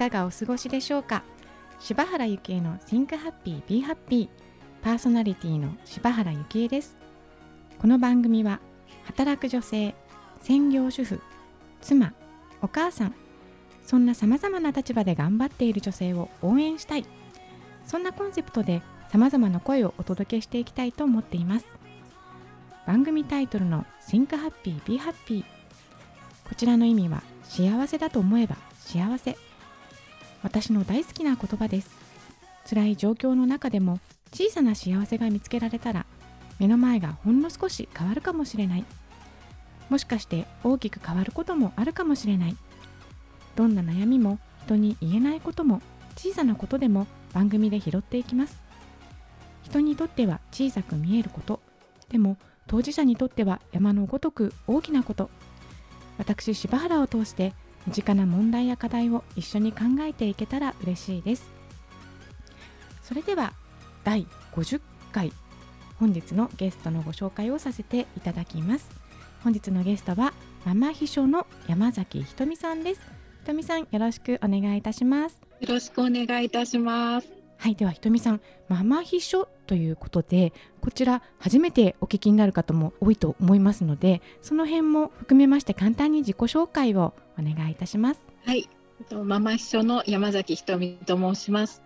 かがお過ごしでしょうか？柴原幸恵の Think Happy Be Happy パーソナリティの柴原幸恵です。この番組は働く女性専業主婦妻お母さんそんな様々な立場で頑張っている女性を応援したい。そんなコンセプトで様々な声をお届けしていきたいと思っています。番組タイトルの Think Happy Be Happy こちらの意味は幸せだと思えば幸せ。私の大好きな言葉です。辛い状況の中でも小さな幸せが見つけられたら目の前がほんの少し変わるかもしれない。もしかして大きく変わることもあるかもしれない。どんな悩みも人に言えないことも小さなことでも番組で拾っていきます。人にとっては小さく見えること。でも当事者にとっては山のごとく大きなこと。私柴原を通して身近な問題や課題を一緒に考えていけたら嬉しいです。それでは第50回本日のゲストのご紹介をさせていただきます。本日のゲストはママ秘書の山崎ひとみさんです。ひとみさんよろしくお願いいたします。よろしくお願いいたします。はいではひとみさんママ秘書ということでこちら初めてお聞きになる方も多いと思いますのでその辺も含めまして簡単に自己紹介をお願いいたします。はいママ秘書の山崎ひとみと申します。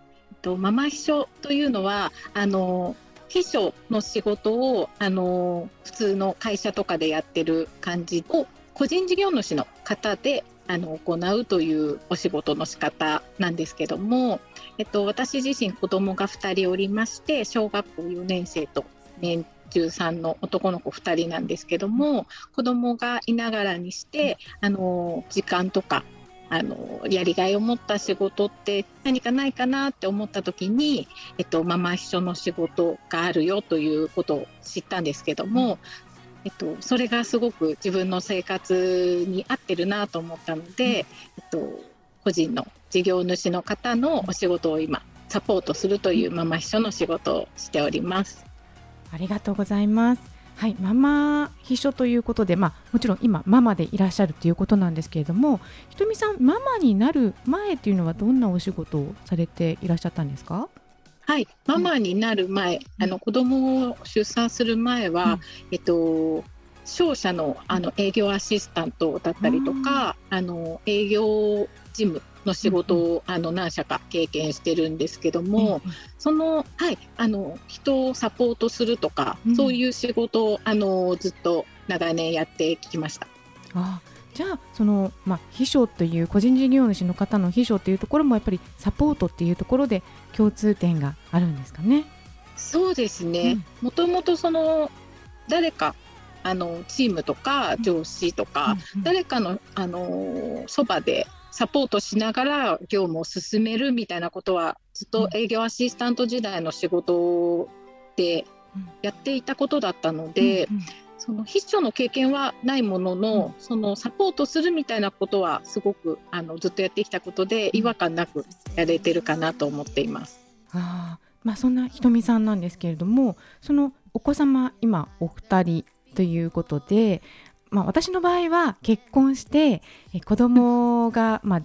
ママ秘書というのはあの秘書の仕事をあの普通の会社とかでやってる感じを個人事業主の方であの行うというお仕事の仕方なんですけども、えっと、私自身子供が2人おりまして小学校4年生と年中3の男の子2人なんですけども子供がいながらにしてあの時間とかあのやりがいを持った仕事って何かないかなって思った時に、えっと、ママ秘書の仕事があるよということを知ったんですけども、えっと、それがすごく自分の生活に合ってるなと思ったので、えっと、個人の事業主の方のお仕事を今サポートするというママ秘書の仕事をしております。ありがとうございます。はい、ママ秘書ということで、まあ、もちろん今ママでいらっしゃるということなんですけれどもひとみさんママになる前っていうのはどんなお仕事をされていらっしゃったんですか？はい、ママになる前、うん、あの子供を出産する前は、うん、えっと商社のあの営業アシスタントだったりとか、あの営業事務の仕事を、あの何社か経験してるんですけども、そのはいあの人をサポートするとか、そういう仕事をあのずっと長年やってきました。あじゃあその、まあ、秘書という個人事業主の方の秘書というところもやっぱりサポートっていうところで共通点があるんですかね？そうですね、もともとその誰かあのチームとか上司とか、うん、誰かのあのそばでサポートしながら業務を進めるみたいなことはずっと営業アシスタント時代の仕事でやっていたことだったので、うんうん。その秘書の経験はないものの、うん、そのサポートするみたいなことはすごくあのずっとやってきたことで違和感なくやれてるかなと思っています。あまあ、そんなひとみさんなんですけれどもそのお子様今お二人ということで、まあ、私の場合は結婚してえ子供が、まあ、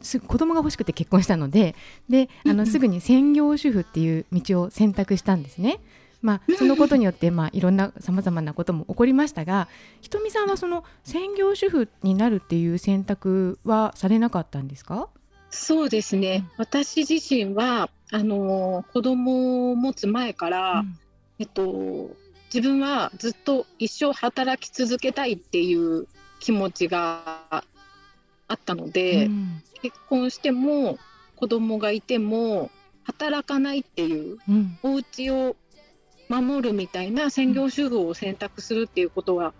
す子供が欲しくて結婚したのでであのすぐに専業主婦っていう道を選択したんですね。まあ、そのことによって、まあ、いろんなさまざまなことも起こりましたがひとみさんはその専業主婦になるっていう選択はされなかったんですか？そうですね、私自身はあの子供を持つ前から、うん、えっと、自分はずっと一生働き続けたいっていう気持ちがあったので、うん、結婚しても子供がいても働かないっていう、うん、お家を守るみたいな専業主婦を選択するっていうことは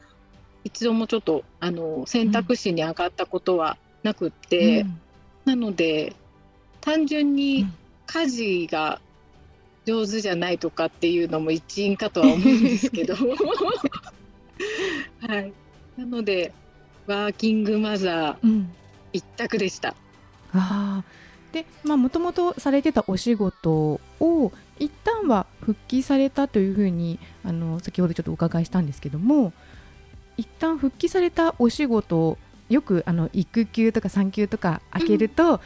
一度もちょっとあの選択肢に上がったことはなくって、うん、なので単純に家事が上手じゃないとかっていうのも一因かとは思うんですけど。はい。なのでワーキングマザー一択でした。うん、あでまあもともとされてたお仕事を一旦は復帰されたというふうにあの先ほどちょっとお伺いしたんですけども一旦復帰されたお仕事よくあの育休とか産休とか開けると、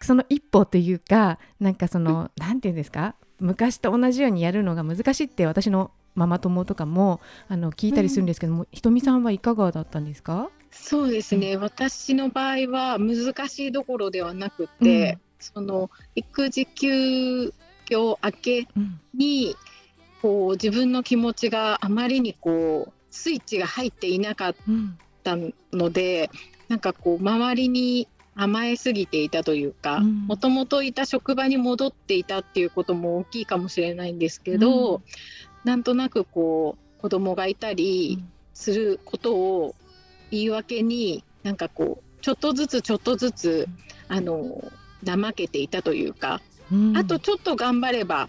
その一歩というかなんかその何て言うんですか？昔と同じようにやるのが難しいって私のママ友とかもあの聞いたりするんですけども、うん、ひとみさんはいかがだったんですか？そうですね、うん、私の場合は難しいどころではなくて、うん、その育児休業明けに、こう自分の気持ちがあまりにこうスイッチが入っていなかったので、なんかこう周りに甘えすぎていたというかもともといた職場に戻っていたっていうことも大きいかもしれないんですけど、うん、なんとなくこう子供がいたりすることを言い訳になんかこうちょっとずつちょっとずつあの怠けていたというか、うん、あとちょっと頑張れば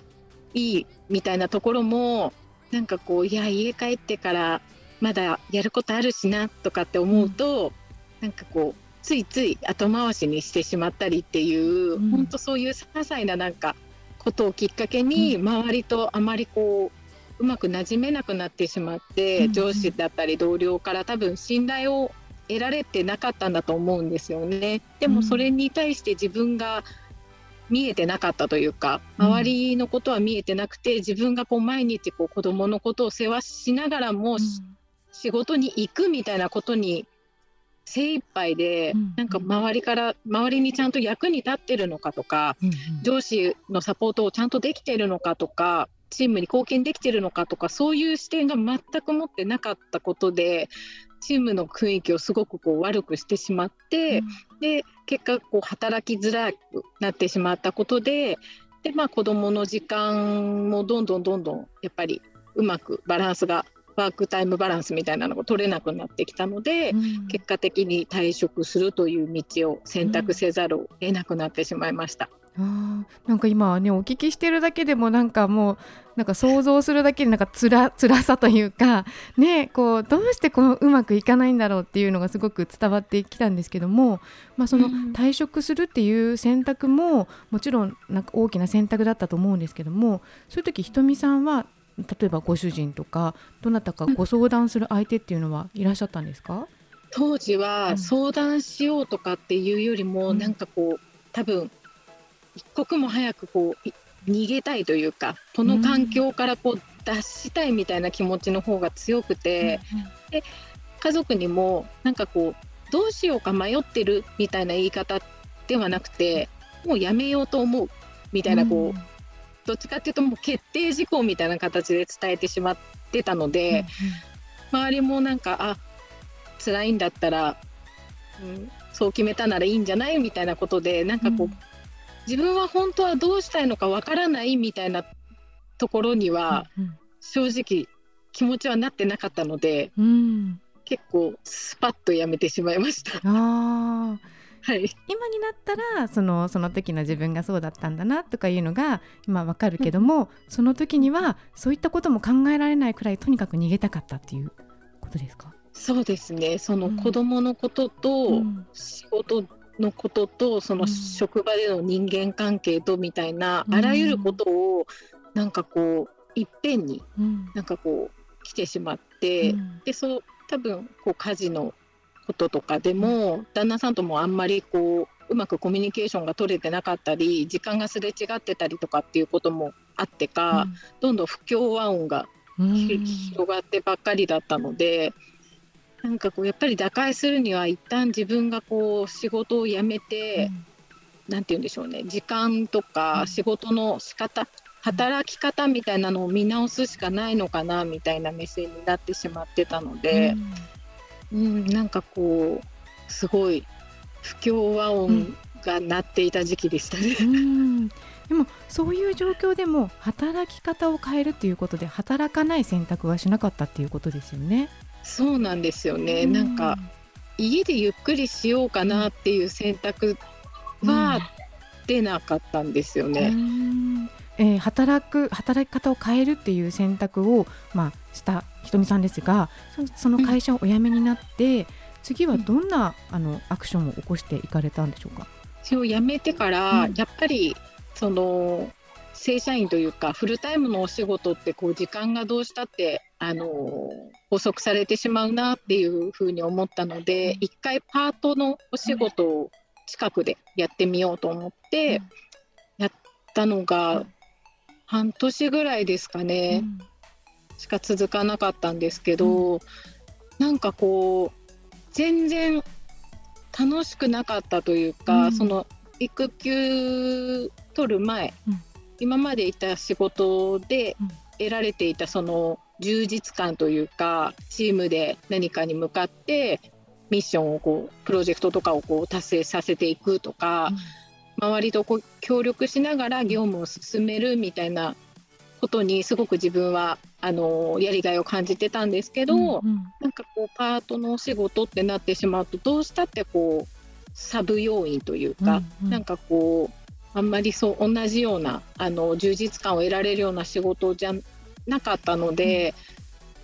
いいみたいなところもなんかこういや家帰ってからまだやることあるしなとかって思うと、うん、なんかこうついつい後回しにしてしまったりっていう、うん、本当そういう些細ななんかことをきっかけに、周りとあまりこううまく馴染めなくなってしまって、うん、上司だったり同僚から多分信頼を得られてなかったんだと思うんですよね。でもそれに対して自分が見えてなかったというか周りのことは見えてなくて自分がこう毎日こう子どものことを世話しながらも、仕事に行くみたいなことに精一杯で、なんか周りから周りにちゃんと役に立ってるのかとか、上司のサポートをちゃんとできてるのかとかチームに貢献できてるのかとかそういう視点が全く持ってなかったことでチームの雰囲気をすごくこう悪くしてしまって、うん、で結果こう働きづらくなってしまったことでで、まあ、子どもの時間もどんどんどんどんやっぱりうまくバランスがワークタイムバランスみたいなのが取れなくなってきたので、うん、結果的に退職するという道を選択せざるを得なくなってしまいました。うん、あなんか今ねお聞きしてるだけでもなんかもうなんか想像するだけでなんかつら 辛さというかねこうどうしてこううまくいかないんだろうっていうのがすごく伝わってきたんですけども、まあ、その退職するっていう選択ももちろんなんか大きな選択だったと思うんですけどもそういう時ひとみさんは例えばご主人とかどなたかご相談する相手っていうのはいらっしゃったんですか、当時は相談しようとかっていうよりも、うん、なんかこう多分一刻も早くこう逃げたいというかこの環境からこう脱したいみたいな気持ちの方が強くて、うん、で家族にもなんかこうどうしようか迷ってるみたいな言い方ではなくてもうやめようと思うみたいなこう、うんどっちかっていうともう決定事項みたいな形で伝えてしまってたので、うんうん、周りもなんかあ辛いんだったら、うん、そう決めたならいいんじゃないみたいなことでなんかこう、うん、自分は本当はどうしたいのかわからないみたいなところには、うんうん、正直気持ちはなってなかったので、うん、結構スパッとやめてしまいました。あはい、今になったらそのその時の自分がそうだったんだなとかいうのが今わかるけども、うん、その時にはそういったことも考えられないくらいとにかく逃げたかったっていうことですか？そうですね。その子供のことと仕事のこととその職場での人間関係とみたいな、あらゆることをなんかこういっぺんになんかこう来てしまって、でそう多分こう家事のこととかでも旦那さんともあんまりこううまくコミュニケーションが取れてなかったり時間がすれ違ってたりとかっていうこともあってか、うん、どんどん不協和音が広がってばっかりだったので。なんかこうやっぱり打開するには一旦自分がこう仕事を辞めて、うん、なんて言うんでしょうね時間とか仕事の仕方、働き方みたいなのを見直すしかないのかなみたいな目線になってしまってたので、うん、なんかこうすごい不協和音が鳴っていた時期でしたね。うんでもそういう状況でも働き方を変えるっていうことで働かない選択はしなかったっていうことですよね。そうなんですよね。んなんか家でゆっくりしようかなっていう選択は出なかったんですよね。えー、働く働き方を変えるっていう選択を、まあ、したひとみさんですがその会社をお辞めになって、うん、次はどんなあのアクションを起こしていかれたんでしょうか？それを辞めてから、うん、やっぱりその正社員というかフルタイムのお仕事ってこう時間がどうしたってあの拘束されてしまうなっていうふうに思ったので一回パートのお仕事を近くでやってみようと思ってやったのが半年ぐらいですかね、しか続かなかったんですけど、うん、なんかこう全然楽しくなかったというか、うん、その育休取る前、うん、今までいた仕事で得られていたその充実感というかチームで何かに向かってミッションをこうプロジェクトとかをこう達成させていくとか、うん、周りとこう協力しながら業務を進めるみたいなことにすごく自分はあのやりがいを感じてたんですけど、うんうん、なんかこうパートのお仕事ってなってしまうとどうしたってこうサブ要員というか、うんうん、なんかこうあんまりそう同じようなあの充実感を得られるような仕事じゃなかったので、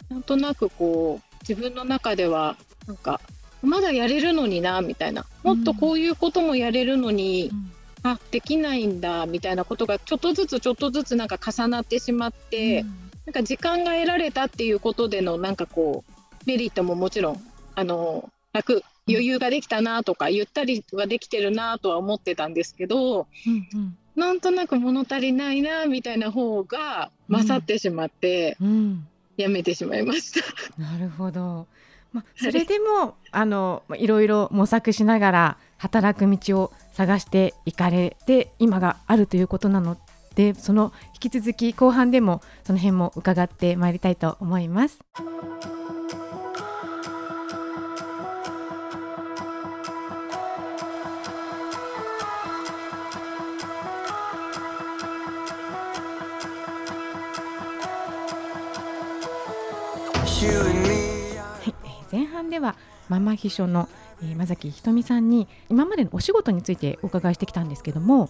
うん、なんとなくこう自分の中ではなんかまだやれるのになみたいなもっとこういうこともやれるのに、うん、あできないんだみたいなことがちょっとずつちょっとずつなんか重なってしまって、うん、なんか時間が得られたっていうことでのなんかこうメリットももちろんあの楽余裕ができたなとかゆったりはできてるなとは思ってたんですけど、うんうん、なんとなく物足りないなみたいな方が勝ってしまって、うん、やめてしまいました。なるほど。まあ、それでもあのいろいろ模索しながら働く道を探していかれて今があるということなのでその引き続き後半でもその辺も伺ってまいりたいと思います。前半ではママ秘書の山崎ひとみさんに今までのお仕事についてお伺いしてきたんですけども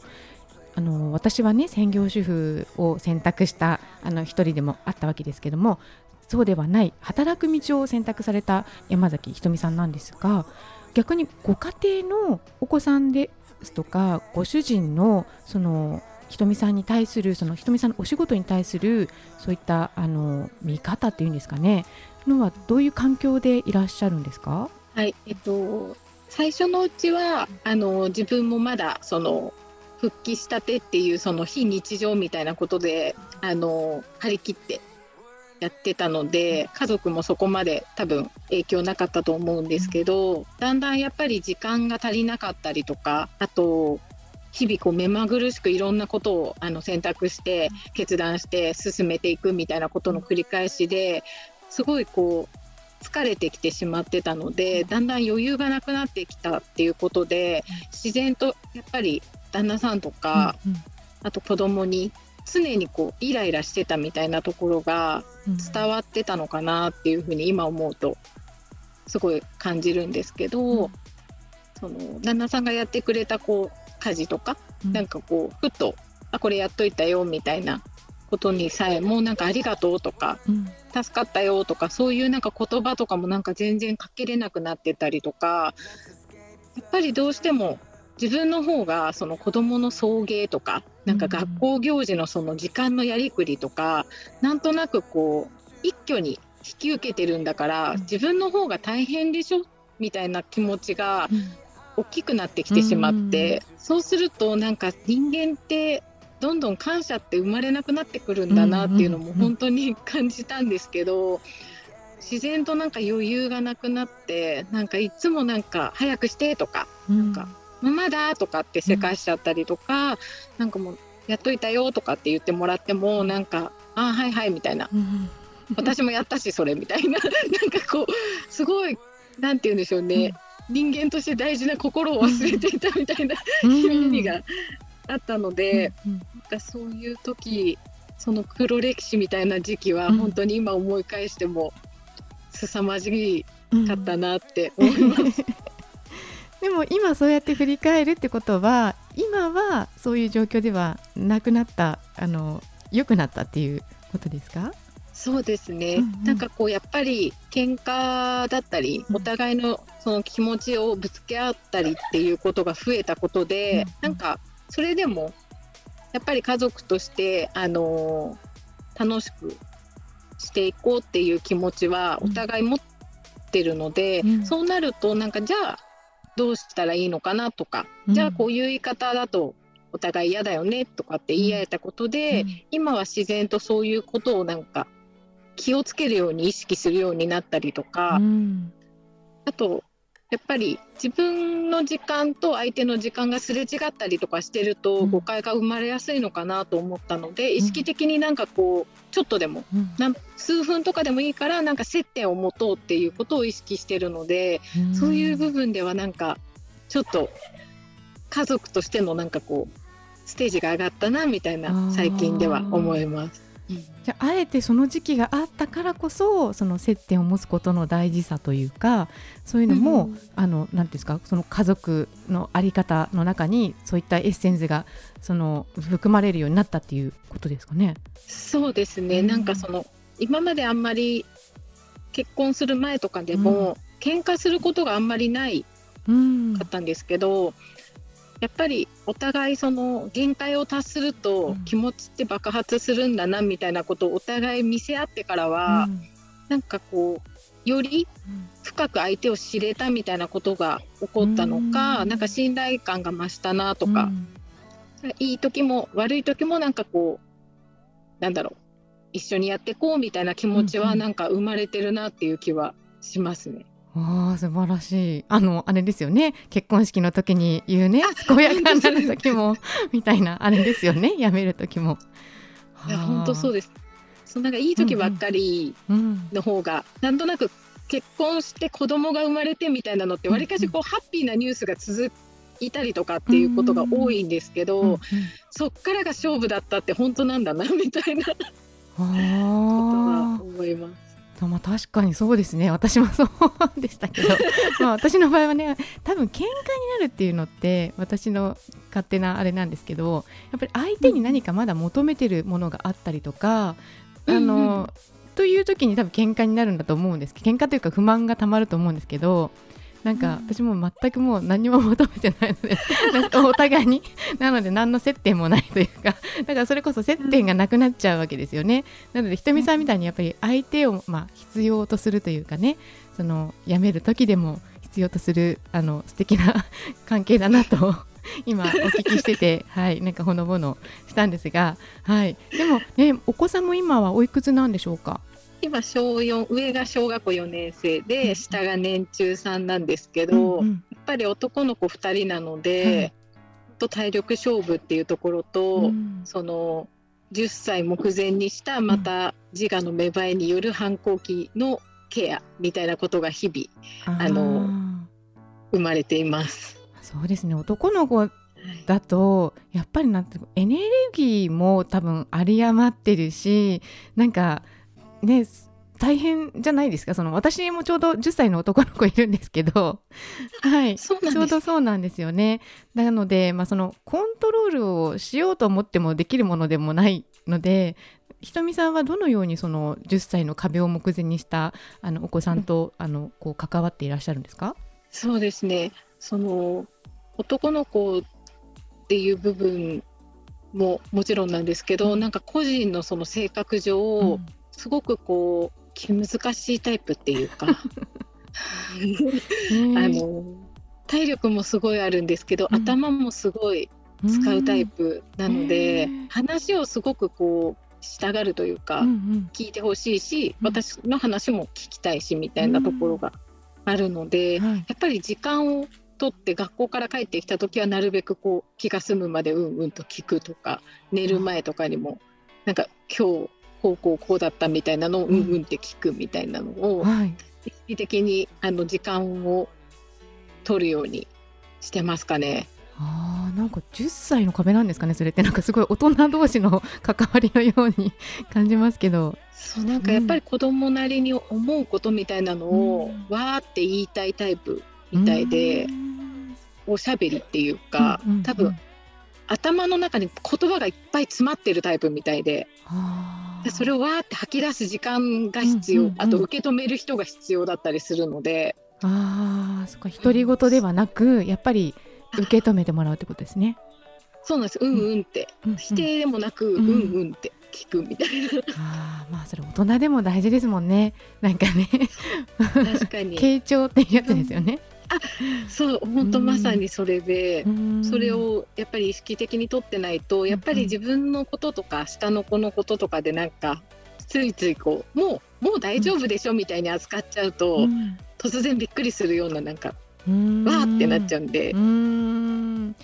あの私はね専業主婦を選択したあの一人でもあったわけですけどもそうではない働く道を選択された山崎ひとみさんなんですが逆にご家庭のお子さんですとかご主人のそのひとみさんに対するそのひとみさんのお仕事に対するそういったあの見方っていうんですかねのはどういう環境でいらっしゃるんですか？はいえっと最初のうちはあの自分もまだその復帰したてっていうその非日常みたいなことであの張り切ってやってたので家族もそこまで多分影響なかったと思うんですけどだんだんやっぱり時間が足りなかったりとかあと日々こう目まぐるしくいろんなことをあの選択して決断して進めていくみたいなことの繰り返しですごいこう疲れてきてしまってたのでだんだん余裕がなくなってきたっていうことで自然とやっぱり旦那さんとか、うんうん、あと子供に常にこうイライラしてたみたいなところが伝わってたのかなっていうふうに今思うとすごい感じるんですけど、うん、その旦那さんがやってくれたこう家事とか、うん、なんかこうふっとあこれやっといたよみたいなことにさえもうなんかありがとうとか、うん、助かったよとかそういうなんか言葉とかもなんか全然かけれなくなってたりとかやっぱりどうしても自分の方がその子どもの送迎とかなんか学校行事のその時間のやりくりとか、うん、なんとなくこう一挙に引き受けてるんだから自分の方が大変でしょ？みたいな気持ちが大きくなってきてしまって、うん、そうするとなんか人間ってどんどん感謝って生まれなくなってくるんだなっていうのも本当に感じたんですけど、自然となんか余裕がなくなってなんかいつもなんか早くしてとか、なんかママだとかってせかしちゃったりとか、なんかもうやっといたよとかって言ってもらってもなんかあはいはいみたいな、私もやったしそれみたいな。なんかこうすごいなんて言うんでしょうね、人間として大事な心を忘れていたみたいな、意味があったので、うん。うん、なんかそういう時その黒歴史みたいな時期は本当に今思い返しても凄まじかったなって思います。うん、でも今そうやって振り返るってことは今はそういう状況ではなくなったあの良くなったっていうことですか？そうですね、うんうん、なんかこうやっぱり喧嘩だったり、お互いのその気持ちをぶつけ合ったりっていうことが増えたことで、うんうん、なんかそれでもやっぱり家族としてあの楽しくしていこうっていう気持ちはお互い持ってるので、うん、そうなるとなんかじゃあどうしたらいいのかなとか、うん。じゃあこういう言い方だとお互い嫌だよねとかって言い合えたことで、うん。今は自然とそういうことをなんか気をつけるように意識するようになったりとか、うん。あとやっぱり自分の時間と相手の時間がすれ違ったりとかしてるうとん。誤解が生まれやすいのかなと思ったので、意識的になんかこうちょっとでも数分とかでもいいからなんか接点を持とうっていうことを意識してるので、うん。そういう部分ではなんかちょっと家族としてのなんかこうステージが上がったなみたいな最近では思います。じゃああえてその時期があったからこそその接点を持つことの大事さというかそういうのも、うんあのなんていうんですかその家族のあり方の中にそういったエッセンスがその含まれるようになったっていうことですかね。そうですね、うん。なんかその今まであんまり結婚する前とかでも、喧嘩することがあんまりないうん。かったんですけど、やっぱりお互いその限界を達するうとん。気持ちって爆発するんだなみたいなことをお互い見せ合ってからは、うん。なんかこうより深く相手を知れたみたいなことが起こったのか、うん。なんか信頼感が増したなとか、うん。いい時も悪い時もなんかこうなんだろう一緒にやっていこうみたいな気持ちはなんか生まれてるなっていう気はしますね。ああ素晴らしいあのあれですよね結婚式の時に言うねあ健やかになる時もみたいなあれですよね辞める時も。いや本当そうでです。そうなんかいい時ばっかりす。うんの方が、なんとなく結婚して子供が生まれてみたいなのってわりかしこうハッピーなニュースが続いたりとかっていうことが多いんですけど、うんうんそっからが勝負だったって本当なんだなみたいなことはあ思います。あ、まあ確かにそうですね。私もそうでしたけど、まあ私の場合はね、多分喧嘩になるっていうのって私の勝手なあれなんですけど、やっぱり相手に何かまだ求めてるものがあったりとか、うんあのという時に多分喧嘩になるんだと思うんですけど、喧嘩というか不満がたまると思うんですけど。なんか私も全くもう何も求めてないので お互いになので何の接点もないというかだからそれこそ接点がなくなっちゃうわけですよね。なのでひとみさんみたいにやっぱり相手をまあ必要とするというかねその辞める時でも必要とするあの素敵な 関係だなと今お聞きしててはいなんかほのぼのしたんですがはいでもねお子さんも今はおいくつなんでしょうか？今小4上が小学校4年生うん。で下が年中3なんですけど、うんうん。やっぱり男の子2人なのはい。で、と体力勝負っていうところと、うん。その10歳目前にしたまた自我の芽生えによる反抗期のケアみたいなことが日々あの生まれています。そうですね。男の子だとやっぱりなんてエネルギーも多分有り余ってるしなんかね大変じゃないですか？その私もちょうど10歳の男の子いるんですけど。はい。そうなんです。ちょうどそうなんですよね。なので、まあ、そのコントロールをしようと思ってもできるものでもないのでひとみさんはどのようにその10歳の壁を目前にしたあのお子さんとあのこう関わっていらっしゃるんですか？そうですね。その男の子っていう部分ももちろんなんですけど、うん。なんか個人のその性格上、すごくこう気難しいタイプっていうか うんあの体力もすごいあるんですけど、うん。頭もすごい使うタイプなので、話をすごくこうしたがるというか、うんうん。聞いてほしいし、うん。私の話も聞きたいしみたいなところがあるので、はい。やっぱり時間を取って学校から帰ってきた時はなるべくこう気が済むまでうんうんと聞くとか寝る前とかにもなんか今日こうこうこうだったみたいなのをうんうんって聞くみたいなのをはい。意識的にあの時間を取るようにしてますかね。あーなんか10歳の壁なんですかねそれって。なんかすごい大人同士の関わりのように 感じますけど。そうなんかやっぱり子供なりに思うことみたいなのを、うん。わーって言いたいタイプみたいで、うん。おしゃべりっていうか、うんうんうん。多分頭の中に言葉がいっぱい詰まってるタイプみたいで。あーでそれをわーって吐き出す時間が必要、うんうんうん。あと受け止める人が必要だったりするので。あーそっか。独り言ではなくやっぱり受け止めてもらうってことですね。そうなんです。うん。うんって、うんうん。否定でもなく、んうん、うんって聞くみたいあーまあそれ大人でも大事ですもんね。なんかね。な確かに。傾聴っていうやつですよね。あそう本当まさにそれで、それをやっぱり意識的にとってないとやっぱり自分のこととか下の子のこととかでなんかついついこうもうもう大丈夫でしょみたいに扱っちゃうと、突然びっくりするようななんかわーってなっちゃうんで。うん。ね、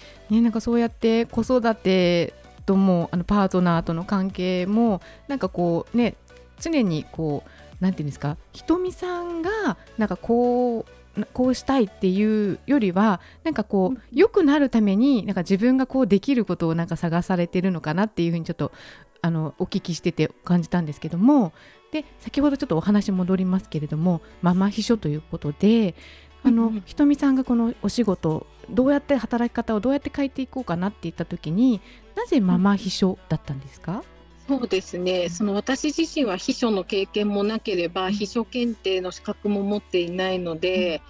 なんかそうやって子育てともあのパートナーとの関係もなんかこうね常にこうなんていうんですかひとみさんがなんかこうこうしたいっていうよりはなんかこう良くなるためになんか自分がこうできることをなんか探されてるのかなっていうふうにちょっとあのお聞きしてて感じたんですけどもで先ほどちょっとお話戻りますけれどもママ秘書ということであの、うん、ひとみさんがこのお仕事どうやって働き方をどうやって変えていこうかなって言った時になぜママ秘書だったんですか、そうですね。その私自身は秘書の経験もなければ、秘書検定の資格も持っていないので、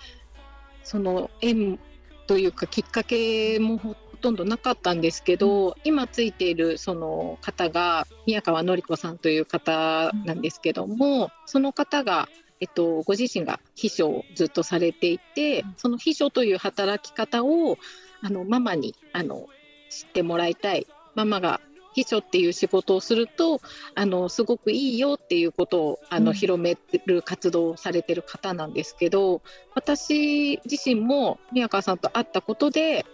その縁というかきっかけもほとんどなかったんですけど、今ついているその方が宮川典子さんという方なんですけども、その方がえっと、ご自身が秘書をずっとされていて、その秘書という働き方をあのママにあの知ってもらいたい。ママが秘書っていう仕事をするとあのすごくいいよっていうことをあの、広める活動をされてる方なんですけど私自身も宮川さんと会ったことで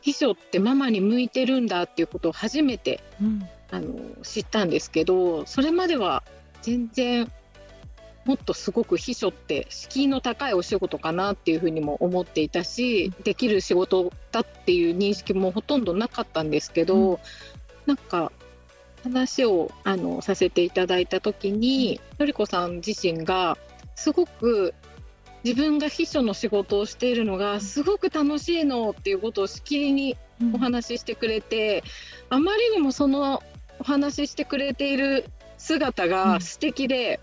秘書ってママに向いてるんだっていうことを初めて、うん、あの知ったんですけどそれまでは全然もっとすごく秘書って敷居の高いお仕事かなっていうふうにも思っていたしできる仕事だっていう認識もほとんどなかったんですけど、うん、なんか話をあのさせていただいた時にのりこさん自身がすごく自分が秘書の仕事をしているのがすごく楽しいのっていうことをしきりにお話ししてくれて、うん、あまりにもそのお話ししてくれている姿が素敵で、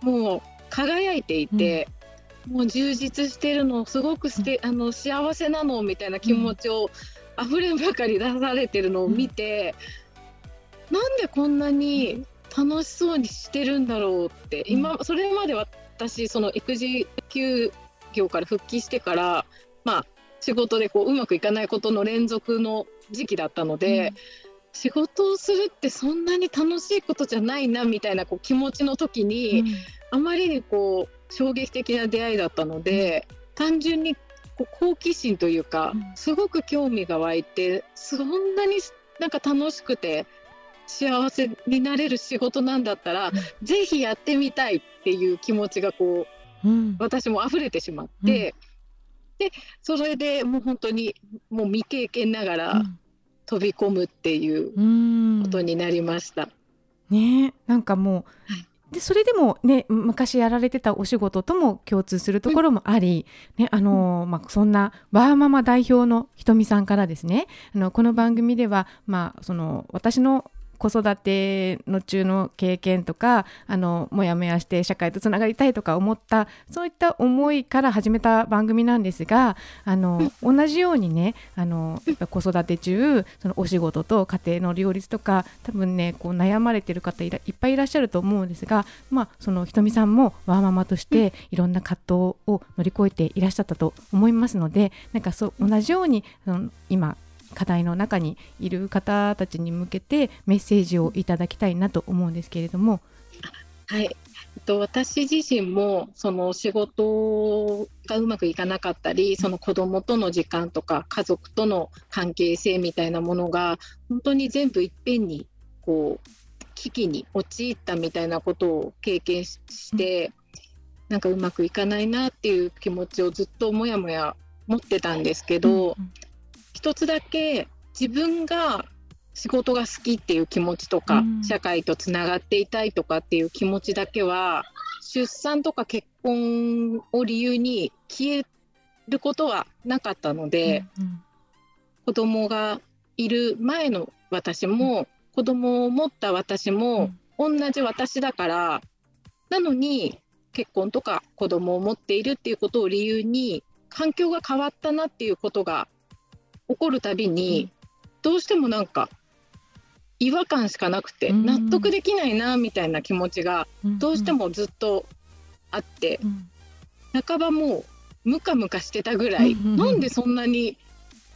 もう輝いていて、うん、もう充実してるのすごくして、あの幸せなのみたいな気持ちを溢れんばかり出されてるのを見て、うん、なんでこんなに楽しそうにしてるんだろうって今それまで私その育児休業から復帰してからまあ仕事でこううまくいかないことの連続の時期だったので、うん、仕事をするってそんなに楽しいことじゃないなみたいなこう気持ちの時に、うん、あまりにこう衝撃的な出会いだったので、うん、単純に好奇心というか、すごく興味が湧いてそんなになんか楽しくて幸せになれる仕事なんだったら、うん、ぜひやってみたいっていう気持ちがこう、うん、私も溢れてしまって、うん、でそれでもう本当にもう未経験ながら飛び込むっていうことになりました。ね。なんかもう、はいでそれでもね昔やられてたお仕事とも共通するところもあり、ねあのまあ、そんなワーママ代表のひとみさんからですねあのこの番組では、まあ、その私の子育ての中の経験とかあのもやもやして社会とつながりたいとか思ったそういった思いから始めた番組なんですがあの同じようにねあのやっぱ子育て中そのお仕事と家庭の両立とか多分ねこう悩まれてる方いっぱいいらっしゃると思うんですが、まあ、そのひとみさんもワーママとしていろんな葛藤を乗り越えていらっしゃったと思いますのでなんかそう同じようにあの今課題の中にいる方たちに向けてメッセージをいただきたいなと思うんですけれども。はい、と私自身もその仕事がうまくいかなかったりその子どもとの時間とか家族との関係性みたいなものが本当に全部いっぺんにこう危機に陥ったみたいなことを経験して、なんかうまくいかないなっていう気持ちをずっともやもや持ってたんですけど、一つだけ自分が仕事が好きっていう気持ちとか、うん、社会とつながっていたいとかっていう気持ちだけは出産とか結婚を理由に消えることはなかったので、うんうん、子供がいる前の私も、子供を持った私も、同じ私だからなのに結婚とか子供を持っているっていうことを理由に環境が変わったなっていうことが起こるたびに、どうしてもなんか違和感しかなくて、納得できないなみたいな気持ちがどうしてもずっとあって、半ばもうムカムカしてたぐらい、なんでそんなに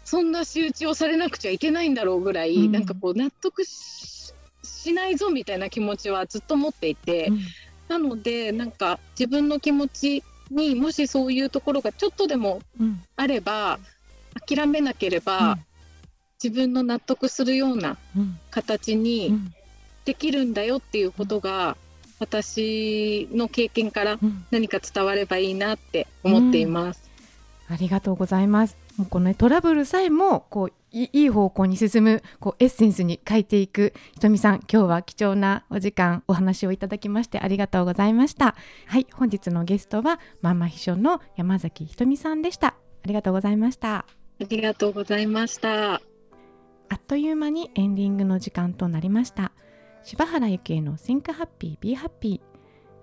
そんな仕打ちをされなくちゃいけないんだろうぐらい、うん、なんかこう納得しないぞみたいな気持ちはずっと持っていて、うん、なのでなんか自分の気持ちにもしそういうところがちょっとでもあれば、うん、諦めなければ、自分の納得するような形にできるんだよっていうことが、私の経験から何か伝わればいいなって思っています。ありがとうございます。もうこの、ね、トラブルさえもこういい方向に進むこうエッセンスに変えていくひとみさん今日は貴重なお時間お話をいただきましてありがとうございました。はい本日のゲストはママ秘書の山崎ひとみさんでした。ありがとうございましたありがとうございました。あっという間にエンディングの時間となりました。柴原幸恵の Think Happy Be Happy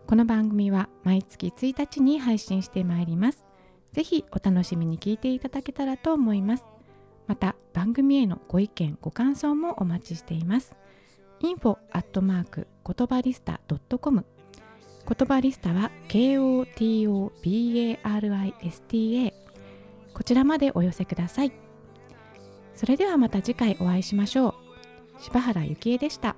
この番組は毎月1日に配信してまいります。ぜひお楽しみに聞いていただけたらと思います。また番組へのご意見ご感想もお待ちしています。info アットマーク言葉リスタ .com 言葉リスタは KOTOBARISTA こちらまでお寄せください。それではまた次回お会いしましょう。柴原幸恵でした。